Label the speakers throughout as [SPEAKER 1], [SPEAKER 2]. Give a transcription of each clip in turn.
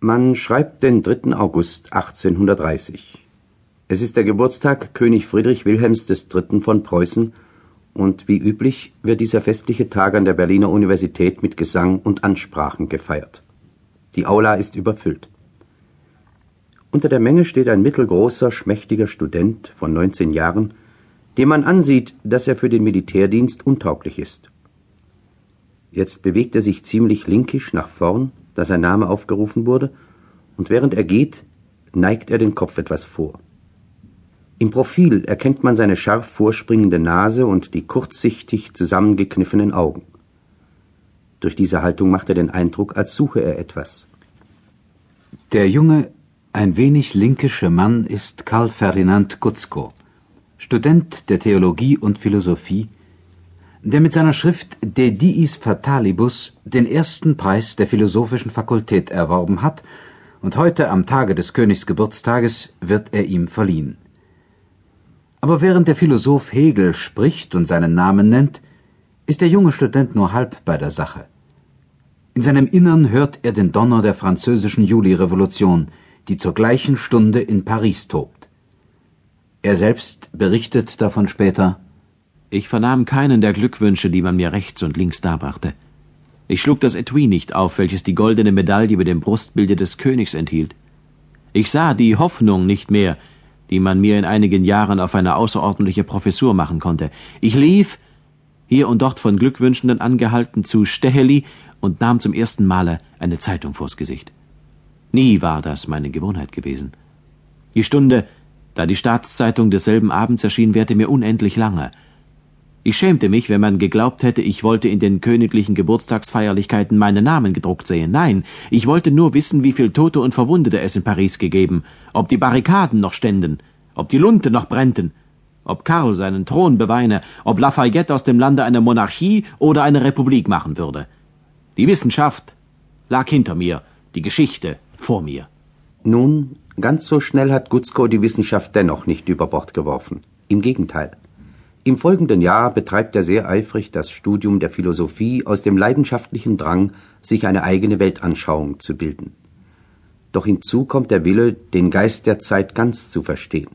[SPEAKER 1] Man schreibt den 3. August 1830. Es ist der Geburtstag König Friedrich Wilhelms III. von Preußen und wie üblich wird dieser festliche Tag an der Berliner Universität mit Gesang und Ansprachen gefeiert. Die Aula ist überfüllt. Unter der Menge steht ein mittelgroßer, schmächtiger Student von 19 Jahren, dem man ansieht, dass er für den Militärdienst untauglich ist. Jetzt bewegt er sich ziemlich linkisch nach vorn, da sein Name aufgerufen wurde, und während er geht, neigt er den Kopf etwas vor. Im Profil erkennt man seine scharf vorspringende Nase und die kurzsichtig zusammengekniffenen Augen. Durch diese Haltung macht er den Eindruck, als suche er etwas.
[SPEAKER 2] Der junge, ein wenig linkische Mann ist Karl Ferdinand Gutzko, Student der Theologie und Philosophie, der mit seiner Schrift De Diis Fatalibus den ersten Preis der Philosophischen Fakultät erworben hat, und heute am Tage des Königs Geburtstages wird er ihm verliehen. Aber während der Philosoph Hegel spricht und seinen Namen nennt, ist der junge Student nur halb bei der Sache. In seinem Innern hört er den Donner der französischen Julirevolution, die zur gleichen Stunde in Paris tobt. Er selbst berichtet davon später
[SPEAKER 3] Ich vernahm keinen der Glückwünsche, die man mir rechts und links darbrachte. Ich schlug das Etui nicht auf, welches die goldene Medaille über dem Brustbilde des Königs enthielt. Ich sah die Hoffnung nicht mehr, die man mir in einigen Jahren auf eine außerordentliche Professur machen konnte. Ich lief, hier und dort von Glückwünschenden angehalten, zu Steheli und nahm zum ersten Male eine Zeitung vors Gesicht. Nie war das meine Gewohnheit gewesen. Die Stunde, da die Staatszeitung desselben Abends erschien, währte mir unendlich lange. Ich schämte mich, wenn man geglaubt hätte, ich wollte in den königlichen Geburtstagsfeierlichkeiten meinen Namen gedruckt sehen. Nein, ich wollte nur wissen, wie viel Tote und Verwundete es in Paris gegeben, ob die Barrikaden noch ständen, ob die Lunte noch brennten, ob Karl seinen Thron beweine, ob Lafayette aus dem Lande eine Monarchie oder eine Republik machen würde. Die Wissenschaft lag hinter mir, die Geschichte vor mir.
[SPEAKER 1] Nun, ganz so schnell hat Gutzkow die Wissenschaft dennoch nicht über Bord geworfen. Im Gegenteil. Im folgenden Jahr betreibt er sehr eifrig das Studium der Philosophie aus dem leidenschaftlichen Drang, sich eine eigene Weltanschauung zu bilden. Doch hinzu kommt der Wille, den Geist der Zeit ganz zu verstehen.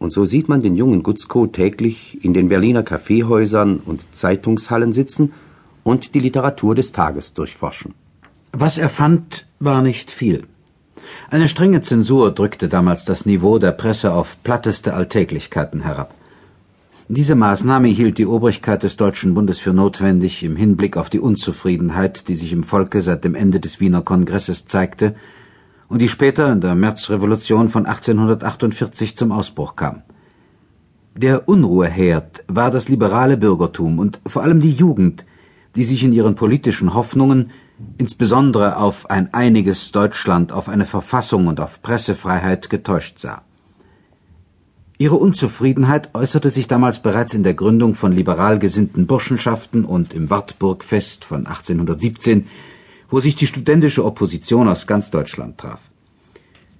[SPEAKER 1] Und so sieht man den jungen Gutzkow täglich in den Berliner Kaffeehäusern und Zeitungshallen sitzen und die Literatur des Tages durchforschen.
[SPEAKER 2] Was er fand, war nicht viel. Eine strenge Zensur drückte damals das Niveau der Presse auf platteste Alltäglichkeiten herab. Diese Maßnahme hielt die Obrigkeit des Deutschen Bundes für notwendig im Hinblick auf die Unzufriedenheit, die sich im Volke seit dem Ende des Wiener Kongresses zeigte und die später in der Märzrevolution von 1848 zum Ausbruch kam. Der Unruheherd war das liberale Bürgertum und vor allem die Jugend, die sich in ihren politischen Hoffnungen insbesondere auf ein einiges Deutschland, auf eine Verfassung und auf Pressefreiheit getäuscht sah. Ihre Unzufriedenheit äußerte sich damals bereits in der Gründung von liberal gesinnten Burschenschaften und im Wartburgfest von 1817, wo sich die studentische Opposition aus ganz Deutschland traf.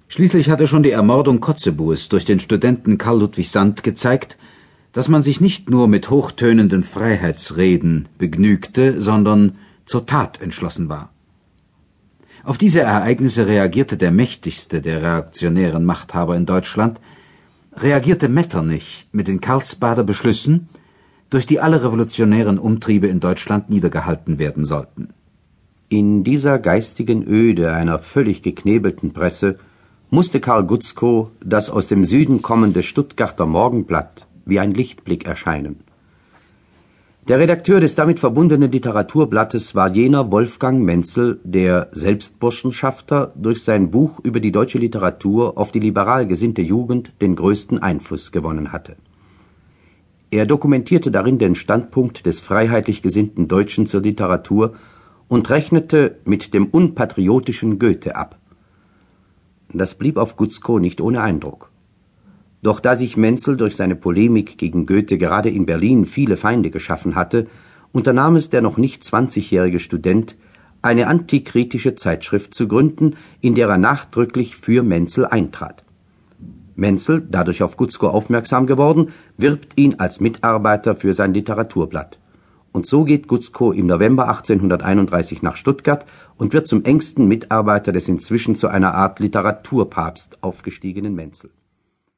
[SPEAKER 2] Schließlich hatte schon die Ermordung Kotzebues durch den Studenten Karl Ludwig Sand gezeigt, dass man sich nicht nur mit hochtönenden Freiheitsreden begnügte, sondern zur Tat entschlossen war. Auf diese Ereignisse reagierte der mächtigste der reaktionären Machthaber in Deutschland, reagierte Metternich mit den Karlsbader Beschlüssen, durch die alle revolutionären Umtriebe in Deutschland niedergehalten werden sollten.
[SPEAKER 1] In dieser geistigen Öde einer völlig geknebelten Presse musste Karl Gutzkow das aus dem Süden kommende Stuttgarter Morgenblatt wie ein Lichtblick erscheinen. Der Redakteur des damit verbundenen Literaturblattes war jener Wolfgang Menzel, der selbst Burschenschafter durch sein Buch über die deutsche Literatur auf die liberal gesinnte Jugend den größten Einfluss gewonnen hatte. Er dokumentierte darin den Standpunkt des freiheitlich gesinnten Deutschen zur Literatur und rechnete mit dem unpatriotischen Goethe ab. Das blieb auf Gutzkow nicht ohne Eindruck. Doch da sich Menzel durch seine Polemik gegen Goethe gerade in Berlin viele Feinde geschaffen hatte, unternahm es der noch nicht zwanzigjährige Student, eine antikritische Zeitschrift zu gründen, in der er nachdrücklich für Menzel eintrat. Menzel, dadurch auf Gutzkow aufmerksam geworden, wirbt ihn als Mitarbeiter für sein Literaturblatt. und so geht Gutzkow im November 1831 nach Stuttgart und wird zum engsten Mitarbeiter des inzwischen zu einer Art Literaturpapst aufgestiegenen Menzel